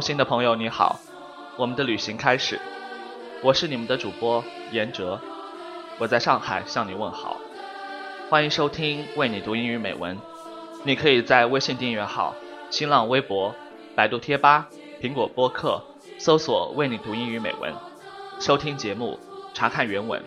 同行的朋友你好，我们的旅行开始。我是你们的主播严哲，我在上海向你问好。欢迎收听为你读英语美文。你可以在微信订阅号、新浪微博、百度贴吧、苹果播客搜索“为你读英语美文”，收听节目，查看原文。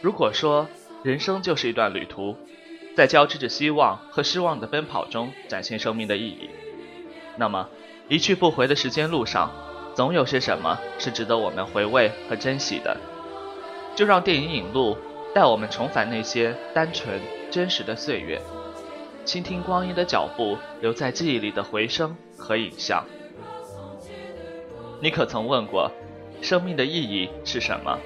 如果说人生就是一段旅途，在交织着希望和失望的奔跑中展现生命的意义，那么一去不回的时间路上，总有些什么是值得我们回味和珍惜的。就让电影引路带我们重返那些单纯。真实的岁月，倾听光阴的脚步，留在记忆里的回声和影像。你可曾问过，生命的意义是什么？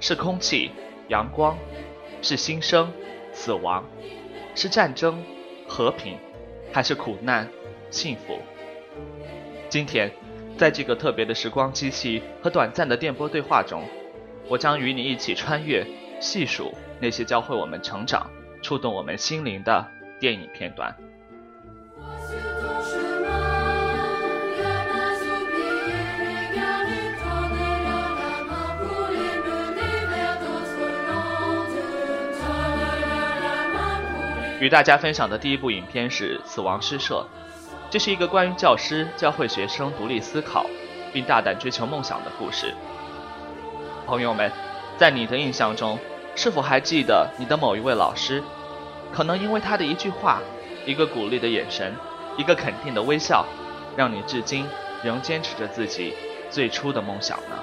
是空气、阳光，是新生、死亡，是战争、和平，还是苦难、幸福？今天，在这个特别的时光机器和短暂的电波对话中，我将与你一起穿越，细数那些教会我们成长。触动我们心灵的电影片段。与大家分享的第一部影片是《死亡诗社》，这是一个关于教师教会学生独立思考，并大胆追求梦想的故事。朋友们，在你的印象中？是否还记得你的某一位老师？可能因为他的一句话、一个鼓励的眼神、一个肯定的微笑，让你至今仍坚持着自己最初的梦想呢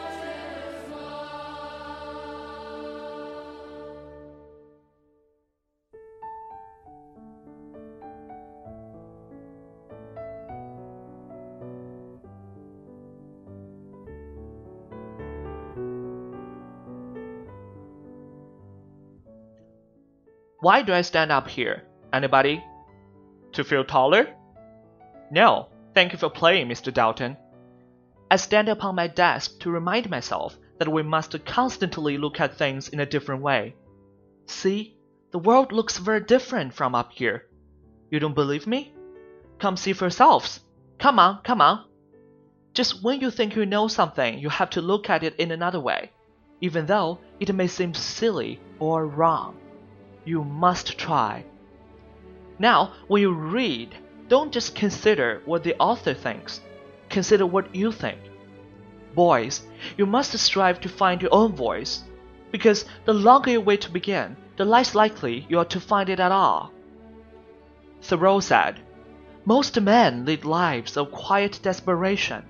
？Why do I stand up here? Anybody? To feel taller? No, thank you for playing, Mr. Dalton. I stand upon my desk to remind myself that we must constantly look at things in a different way. See, the world looks very different from up here. You don't believe me? Come see for yourselves. Come on, come on. Just when you think you know something, you have to look at it in another way, even though it may seem silly or wrong you must try. Now, when you read, don't just consider what the author thinks, consider what you think. Boys, you must strive to find your own voice, because the longer you wait to begin, the less likely you are to find it at all. Thoreau said, Most men lead lives of quiet desperation.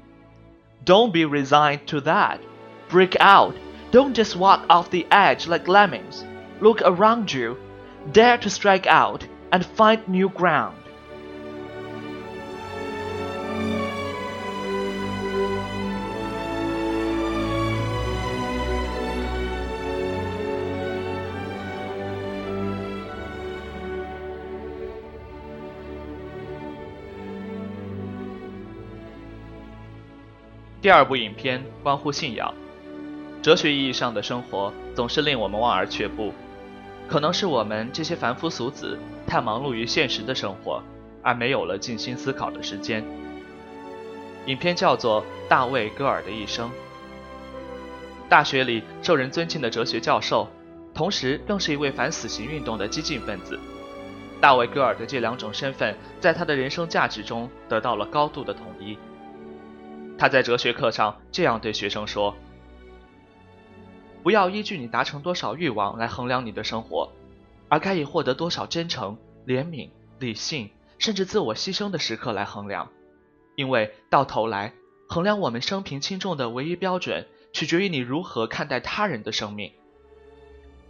Don't be resigned to that. Break out. Don't just walk off the edge like lemmings. Look around you dare to strike out and find new ground. 第二部影片关乎信仰，哲学意义上的生活总是令我们望而却步。可能是我们这些凡夫俗子太忙碌于现实的生活，而没有了静心思考的时间。影片叫做《大卫·戈尔的一生》。大学里受人尊敬的哲学教授，同时更是一位反死刑运动的激进分子。大卫·戈尔的这两种身份，在他的人生价值中得到了高度的统一。他在哲学课上这样对学生说。不要依据你达成多少欲望来衡量你的生活，而该以获得多少真诚、怜悯、理性，甚至自我牺牲的时刻来衡量。因为到头来，衡量我们生平轻重的唯一标准，取决于你如何看待他人的生命。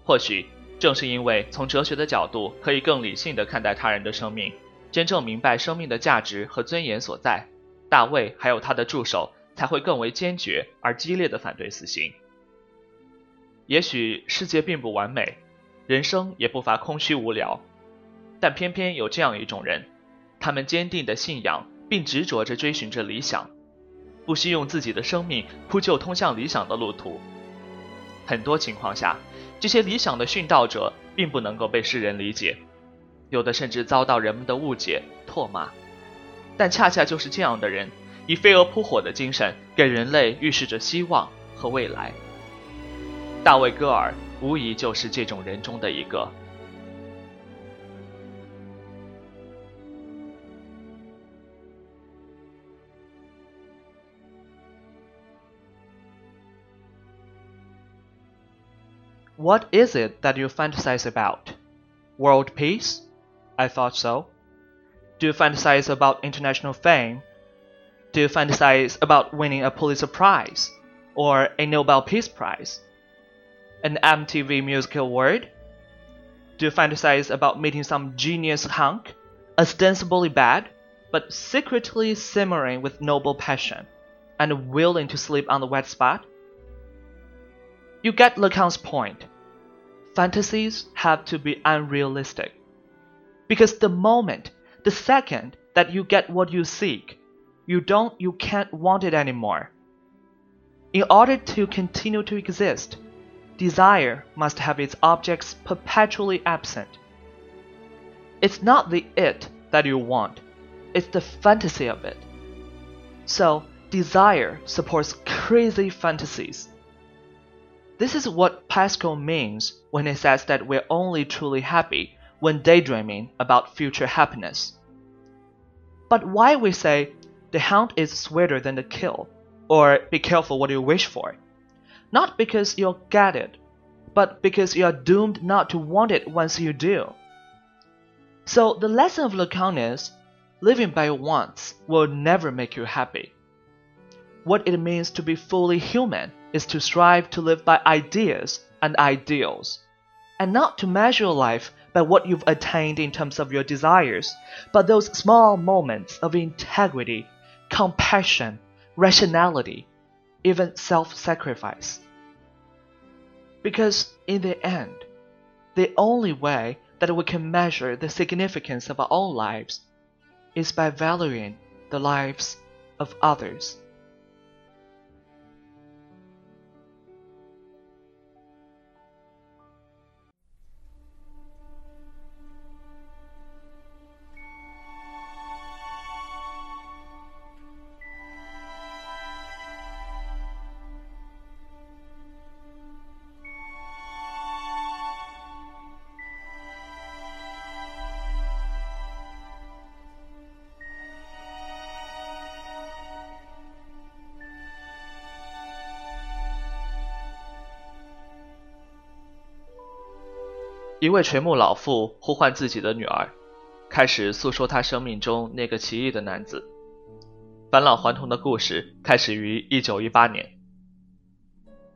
或许正是因为从哲学的角度可以更理性的看待他人的生命，真正明白生命的价值和尊严所在，大卫还有他的助手才会更为坚决而激烈的反对死刑。也许世界并不完美，人生也不乏空虚无聊，但偏偏有这样一种人，他们坚定的信仰并执着着追寻着理想，不惜用自己的生命铺就通向理想的路途。很多情况下，这些理想的殉道者并不能够被世人理解，有的甚至遭到人们的误解、唾骂。但恰恰就是这样的人，以飞蛾扑火的精神，给人类预示着希望和未来。大卫·戈尔无疑就是这种人中的一个。What is it that you fantasize about? World peace? I thought so. Do you fantasize about international fame? Do you fantasize about winning a Pulitzer Prize? Or a Nobel Peace Prize? An MTV Music Award? Do you fantasize about meeting some genius hunk, ostensibly bad, but secretly simmering with noble passion, and willing to sleep on the wet spot? You get Lacan's point. Fantasies have to be unrealistic. Because the moment, the second that you get what you seek, you don't, you can't want it anymore. In order to continue to exist, desire must have its objects perpetually absent. It's not the it that you want, it's the fantasy of it. So, desire supports crazy fantasies. This is what Pascal means when he says that we're only truly happy when daydreaming about future happiness. But why we say the hound is sweeter than the kill, or be careful what you wish for? Not because you'll get it, but because you are doomed not to want it once you do. So the lesson of Lacan is living by wants will never make you happy. What it means to be fully human is to strive to live by ideas and ideals, and not to measure life by what you've attained in terms of your desires, but those small moments of integrity, compassion, rationality, even self sacrifice. Because in the end, the only way that we can measure the significance of our own lives is by valuing the lives of others. 一位垂暮老妇呼唤自己的女儿，开始诉说她生命中那个奇异的男子。返老还童的故事开始于1918年。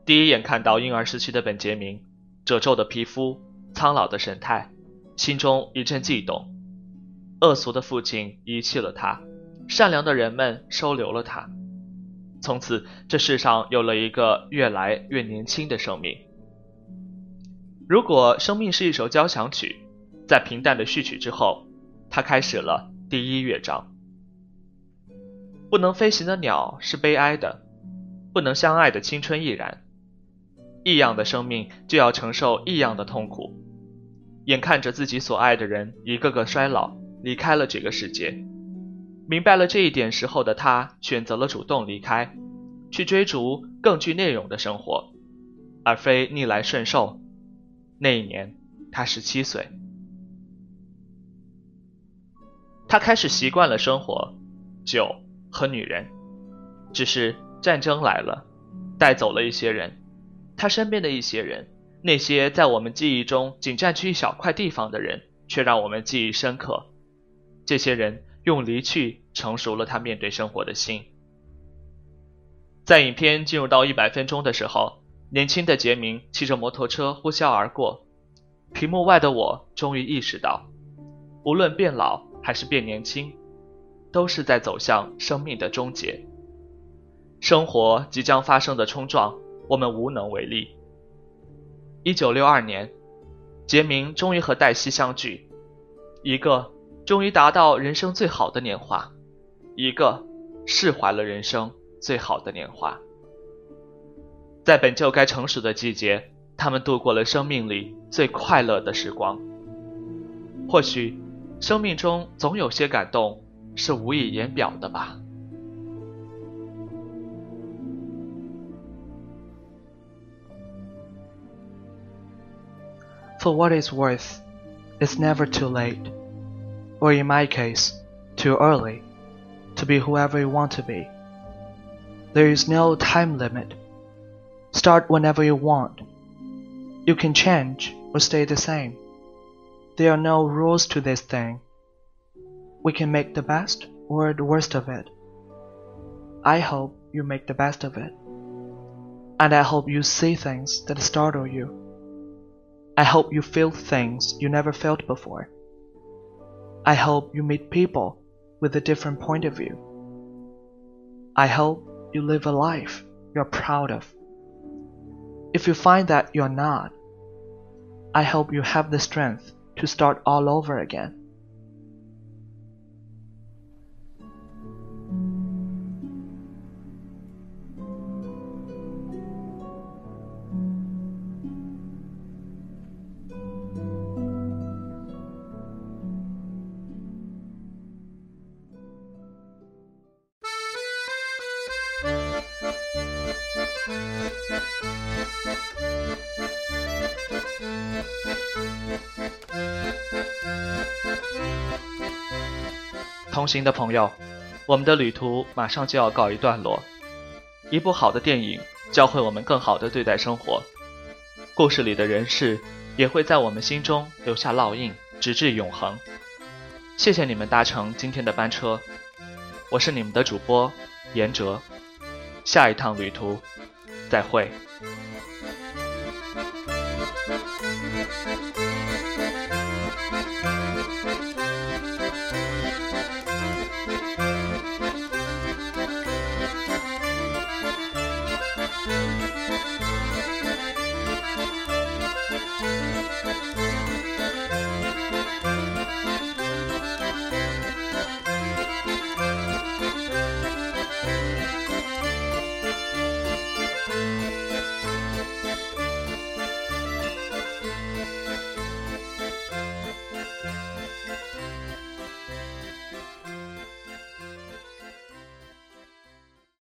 第一眼看到婴儿时期的本杰明，褶皱的皮肤，苍老的神态，心中一阵悸动。恶俗的父亲遗弃了他，善良的人们收留了他。从此，这世上有了一个越来越年轻的生命。如果生命是一首交响曲，在平淡的序曲之后，它开始了第一乐章。不能飞行的鸟是悲哀的，不能相爱的青春亦然。异样的生命就要承受异样的痛苦。眼看着自己所爱的人一个个衰老，离开了这个世界，明白了这一点时候的他，选择了主动离开，去追逐更具内容的生活，而非逆来顺受。那一年，他十七岁。他开始习惯了生活、酒和女人。只是战争来了，带走了一些人。他身边的一些人，那些在我们记忆中仅占据一小块地方的人，却让我们记忆深刻。这些人用离去成熟了他面对生活的心。在影片进入到一百分钟的时候。年轻的杰明骑着摩托车呼啸而过，屏幕外的我终于意识到，无论变老还是变年轻，都是在走向生命的终结。生活即将发生的冲撞，我们无能为力。一九六二年，杰明终于和黛西相聚，一个终于达到人生最好的年华，一个释怀了人生最好的年华。在本就该成熟的季节，他们度过了生命里最快乐的时光。或许，生命中总有些感动， 是无以言表的吧。For what is worth, it's never too late, or in my case, too early, to be whoever you want to be. There is no time limit. Start whenever you want. You can change or stay the same. There are no rules to this thing. We can make the best or the worst of it. I hope you make the best of it. And I hope you see things that startle you. I hope you feel things you never felt before. I hope you meet people with a different point of view. I hope you live a life you're proud of. If you find that you're not, I hope you have the strength to start all over again. 同行的朋友，我们的旅途马上就要告一段落。一部好的电影教会我们更好的对待生活，故事里的人事也会在我们心中留下烙印，直至永恒。谢谢你们搭乘今天的班车，我是你们的主播严哲。下一趟旅途，再会。